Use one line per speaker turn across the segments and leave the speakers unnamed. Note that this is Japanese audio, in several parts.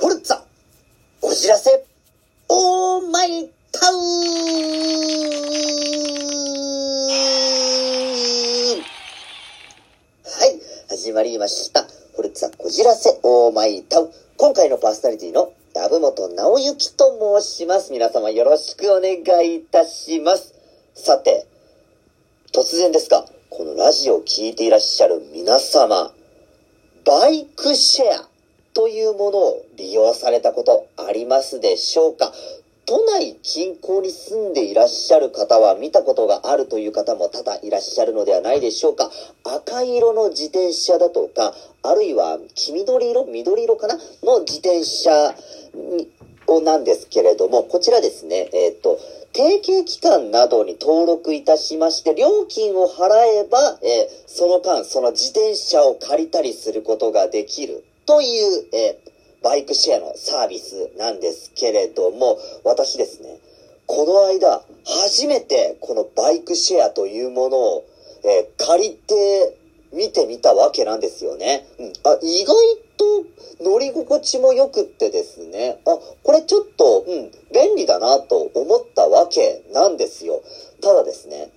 フォルツァ、お知らせ、オーマイタウンはい、始まりました。フォルツァこじらせオーマイタウン。今回のパーソナリティのダブモト直之と申します。皆様よろしくお願いいたします。さて、突然ですが、このラジオを聴いていらっしゃる皆様、バイクシェアというものを利用されたことありますでしょうか？都内近郊に住んでいらっしゃる方は見たことがあるという方も多々いらっしゃるのではないでしょうか？赤色の自転車だとか、あるいは黄緑色緑色かな？の自転車をなんですけれども、こちらですね、えっ、と、提携機関などに登録いたしまして、料金を払えば、えーその間、その自転車を借りたりすることができる。という、えーバイクシェアのサービスなんですけれども、私ですね、この間、初めてこのバイクシェアというものを、えー借りて見てみたわけなんですよね。うん、あ、意外と乗り心地も良くってですね、あ、これちょっと、うん、便利だなと思ったわけなんですよ。ただですね、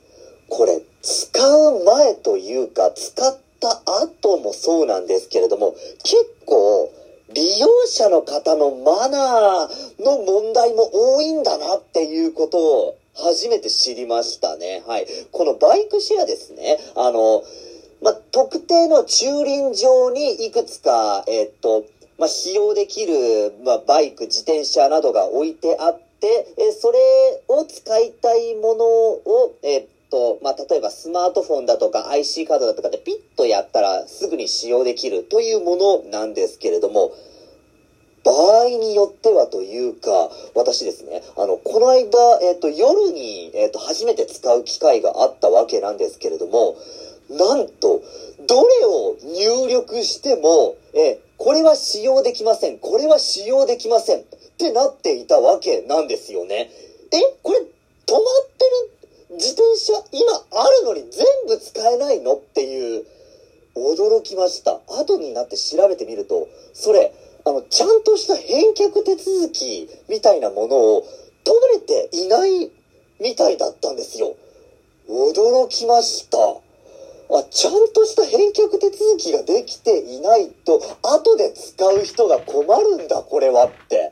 これ、使う前というか、使った後もそうなんですけれども、結構、利用者の方のマナーの問題も多いんだなっていうことを初めて知りましたね。はい。このバイクシェアですね。あの、まあ、特定の駐輪場にいくつか、えっと、まあ、使用できる、まあ、バイク、自転車などが置いてあって、えそれを使いたいものを、えと、まあ、例えばスマートフォンだとか IC カードだとかでピッとやったらすぐに使用できるというものなんですけれども、場合によってはというか、私ですね、あの、この間、えっ、と、夜に、えっ、と、初めて使う機会があったわけなんですけれども、なんと、どれを入力しても、え、これは使用できません。これは使用できません。ってなっていたわけなんですよね。え、これ、止まってる自転車、今あるのに全部使えないの？っていう、驚きました。後になって調べてみると、それ、あの、ちゃんとした返却手続きみたいなものを取れていないみたいだったんですよ。驚きました。あ、ちゃんとした返却手続きができていないと、後で使う人が困るんだ、これはって。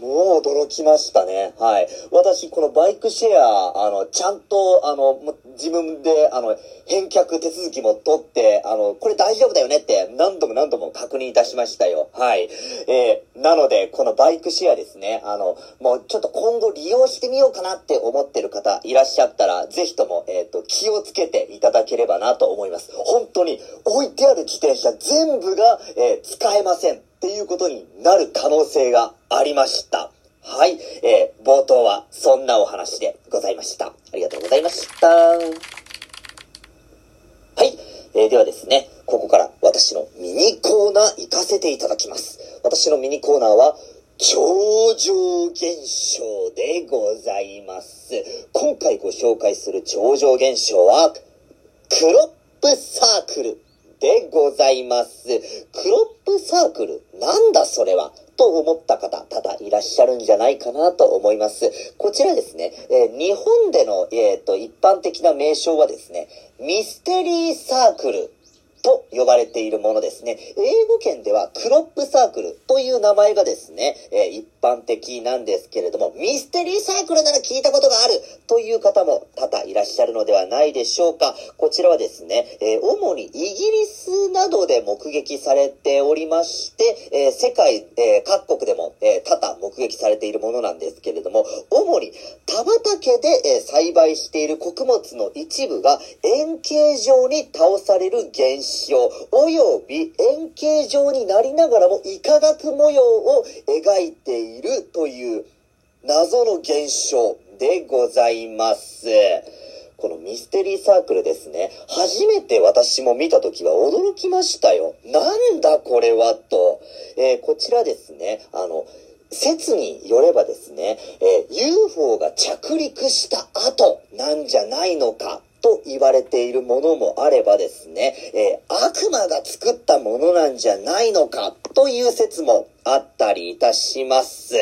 もう驚きましたね。はい。私、このバイクシェア、あの、ちゃんと、あの、自分で、あの、返却手続きも取って、あの、これ大丈夫だよねって何度も何度も確認いたしましたよ。はい。えーなので、このバイクシェアですね、あの、もうちょっと今後利用してみようかなって思ってる方いらっしゃったら、ぜひとも、えっ、と、気をつけていただければなと思います。本当に、置いてある自転車全部が、えー使えませんっていうことになる可能性がありました。はい。えー冒頭はそんなお話でございました。ありがとうございました。はい。えーではですね、ここから私のミニコーナー行かせていただきます。私のミニコーナーは、超常現象でございます。今回ご紹介する超常現象は、クロップサークルでございます。クロップサークルなんだそれはと思った方、多々いらっしゃるんじゃないかなと思います。こちらですね、えー日本での、えーと一般的な名称はですね、ミステリーサークルと呼ばれているものですね。英語圏ではクロップサークルという名前がですね、えー一般的なんですけれども、ミステリーサークルなら聞いたことがあるという方も多々いらっしゃるのではないでしょうか。こちらはですね、えー主にイギリスなどで目撃されておりまして、えー世界、えー各国でも、えー多々目撃されているものなんですけれども、主に田畑で、えー栽培している穀物の一部が円形状に倒される現象、および円形状になりながらも幾何学模様を描いてているという謎の現象でございます。このミステリーサークルですね。初めて私も見た時は驚きましたよ。なんだこれはと。えーこちらですね、あの、説によればですね、えー UFO が着陸した後なんじゃないのかと言われているものもあればですね、えー、悪魔が作ったものなんじゃないのかという説もあったりいたします。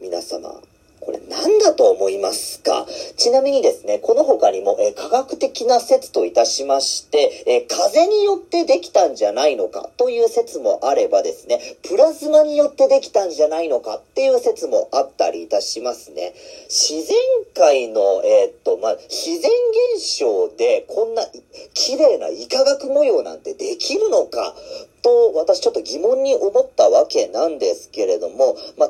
皆様、これ何だと思いますか？ちなみにですね、この他にも、えー、科学的な説といたしまして、えー、風によってできたんじゃないのかという説もあればですね、プラズマによってできたんじゃないのかっていう説もあったりいたしますね。自然界の、えー、っと、まあ、自然現象でこんな綺麗な幾何学模様なんてできるのかと私ちょっと疑問に思ったわけなんですけれども、まあ、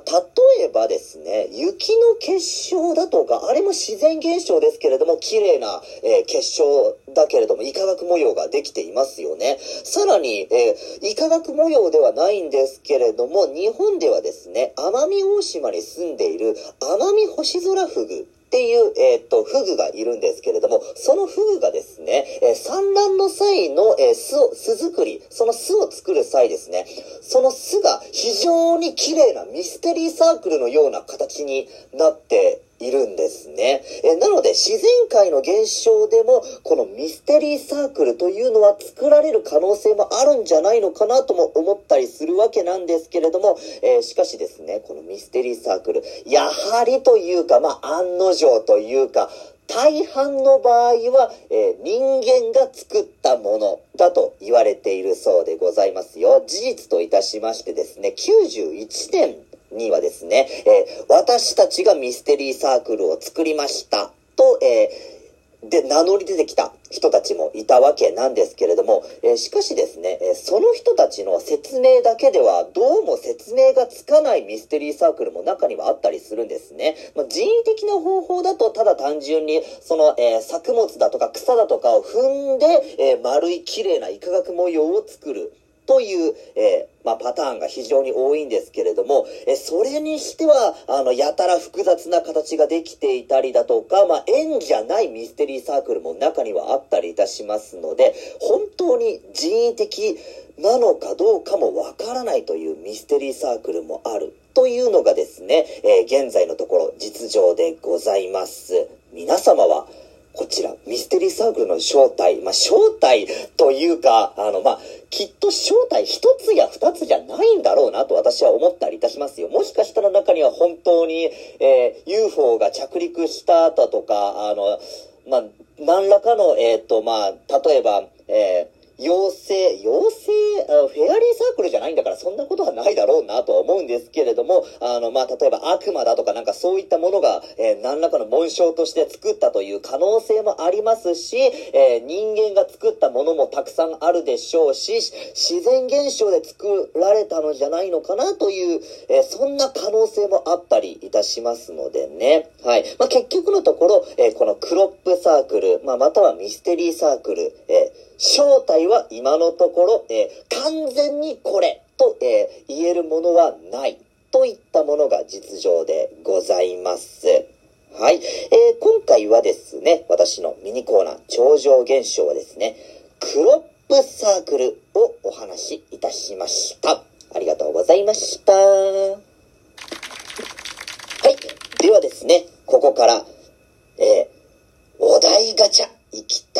例えばですね、雪の結晶だとか、あれも自然現象ですけれども、綺麗な、えー、結晶だけれども、幾何学模様ができていますよね。さらに、えー、幾何学模様ではないんですけれども、日本ではですね、奄美大島に住んでいる奄美星空フグっていう、えっ、と、フグがいるんですけれども、そのフグがですね、えー、産卵の際の、えー、巣を、巣作り、その巣を作る際ですね、その巣が非常に綺麗なミステリーサークルのような形になっているんですね。えなので、自然界の現象でも、このミステリーサークルというのは作られる可能性もあるんじゃないのかなとも思ったりするわけなんですけれども、えー、しかしですね、このミステリーサークル、やはりというか、まあ、案の定というか、大半の場合は、えー、人間が作ったものだと言われているそうでございますよ。事実といたしましてですね、91年にはですね、えー、私たちがミステリーサークルを作りましたと、えー、で、名乗り出てきた人たちもいたわけなんですけれども、えー、しかしですね、えその人たちの説明だけではどうも説明がつかないミステリーサークルも中にはあったりするんですね。まあ、人為的な方法だとただ単純にその、え作物だとか草だとかを踏んで、え丸い綺麗な幾何学模様を作る。という、えー、まあ、パターンが非常に多いんですけれども、えそれにしては、あの、やたら複雑な形ができていたりだとか、まあ、円じゃないミステリーサークルも中にはあったりいたしますので、本当に人為的なのかどうかもわからないというミステリーサークルもある。というのがですね、えー、現在のところ実情でございます。皆様はこちら、ミステリーサークルの正体、まあ、正体というか、あの、まあ、きっと正体一つや二つじゃないんだろうなと私は思ったりいたしますよ。もしかしたら中には本当に、えー、UFO が着陸した後とか、あの、まあ、何らかの、えっ、ー、と、まあ、例えば、えー妖精、妖精、フェアリーサークルじゃないんだからそんなことはないだろうなとは思うんですけれども、あの、まあ、例えば悪魔だとかなんかそういったものが、えー、何らかの紋章として作ったという可能性もありますし、えー、人間が作ったものもたくさんあるでしょうし、自然現象で作られたのじゃないのかなという、えー、そんな可能性もあったりいたしますのでね。はい。まあ、結局のところ、えこのクロップサークル、まあ、またはミステリーサークル、え正体は今のところ、えー、完全にこれと、えー、言えるものはないといったものが実情でございます。はい。えー、今回はですね、私のミニコーナー、超常現象はですね、クロップサークルをお話しいたしました。ありがとうございました。はい。ではですね、ここから、えー、お題ガチャ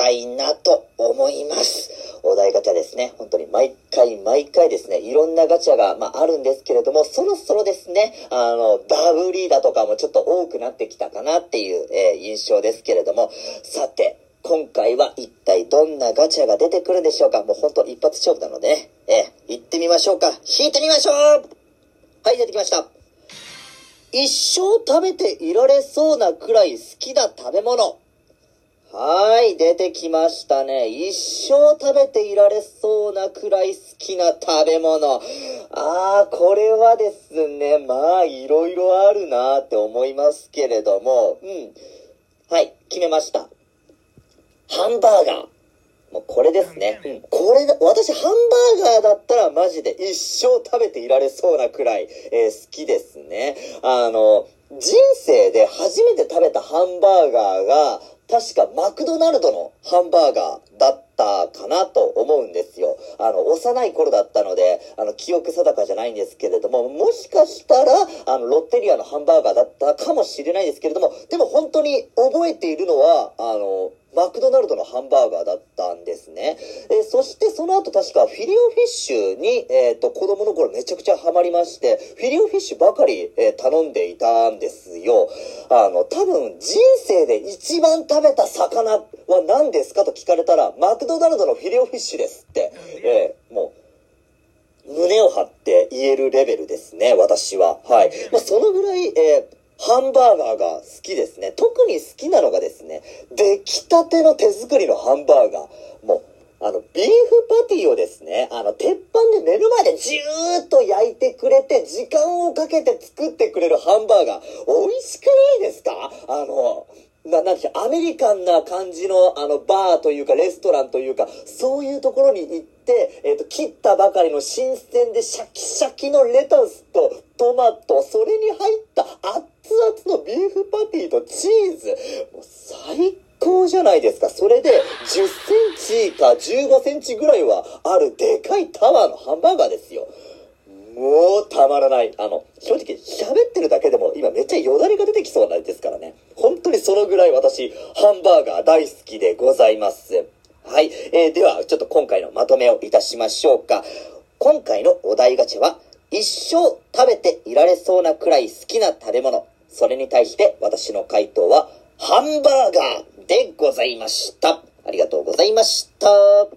たいなと思います。お題ガチャですね。本当に毎回毎回ですね、いろんなガチャが、まあ、あるんですけれども、そろそろですね、あの、ダブリーだとかもちょっと多くなってきたかなっていう、えー、印象ですけれども、さて、今回は一体どんなガチャが出てくるんでしょうかもう本当一発勝負なのでね、えー、行ってみましょうか。引いてみましょうはい、出てきました。一生食べていられそうなくらい好きな食べ物。はい、出てきましたね。一生食べていられそうなくらい好きな食べ物。あー、これはですね、まあ、いろいろあるなって思いますけれども、うん。はい、決めました。ハンバーガー。もうこれですね。うん。これ、私ハンバーガーだったらマジで一生食べていられそうなくらい、えー、好きですね。あの、人生で初めて食べたハンバーガーが、確かマクドナルドのハンバーガーだった。ったかなと思うんですよ。あの、幼い頃だったので、あの、記憶定かじゃないんですけれども、もしかしたら、あの、ロッテリアのハンバーガーだったかもしれないですけれども、でも本当に覚えているのは、あの、マクドナルドのハンバーガーだったんですね。えー、そしてその後確かフィリオフィッシュに、えっ、ー、と、子供の頃めちゃくちゃハマりまして、フィリオフィッシュばかり、えー、頼んでいたんですよ。あの、多分人生で一番食べた魚は何ですかと聞かれたら、マクドナルドのフィリオフィッシュですって、えー、もう、胸を張って言えるレベルですね、私は。はい。まあ、そのぐらい、えーハンバーガーが好きですね。特に好きなのがですね、出来たての手作りのハンバーガー。もう、あの、ビーフパティをですね、あの、鉄板で目の前でじゅーっと焼いてくれて、時間をかけて作ってくれるハンバーガー、美味しくないですか？あの、な、なんでしょう、アメリカンな感じの、あの、バーというか、レストランというか、そういうところに行って、えっ、ー、と、切ったばかりの新鮮でシャキシャキのレタスとトマト、それに入った熱々のビーフパティとチーズ。もう最高じゃないですか。それで10センチか15センチぐらいはあるでかいタワーのハンバーガーですよ。もうたまらない。あの、正直喋ってるだけでも今めっちゃよだれが出てきそうなんですからね。本当にそのぐらい私、ハンバーガー大好きでございます。はい。えー、では、ちょっと今回のまとめをいたしましょうか。今回のお題ガチャは、一生食べていられそうなくらい好きな食べ物。それに対して私の回答は、ハンバーガーでございました。ありがとうございました。は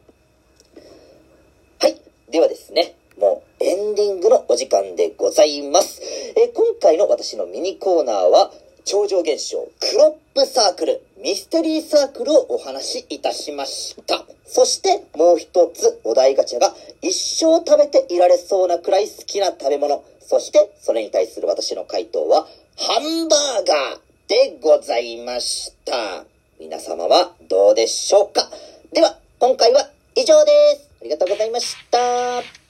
い。ではですね、もうエンディングのお時間でございます。えー、今回の私のミニコーナーは、超常現象、クロップサークル、ミステリーサークルをお話しいたしました。そしてもう一つお題ガチャが一生食べていられそうなくらい好きな食べ物。そしてそれに対する私の回答はハンバーガーでございました。皆様はどうでしょうかでは今回は以上です。ありがとうございました。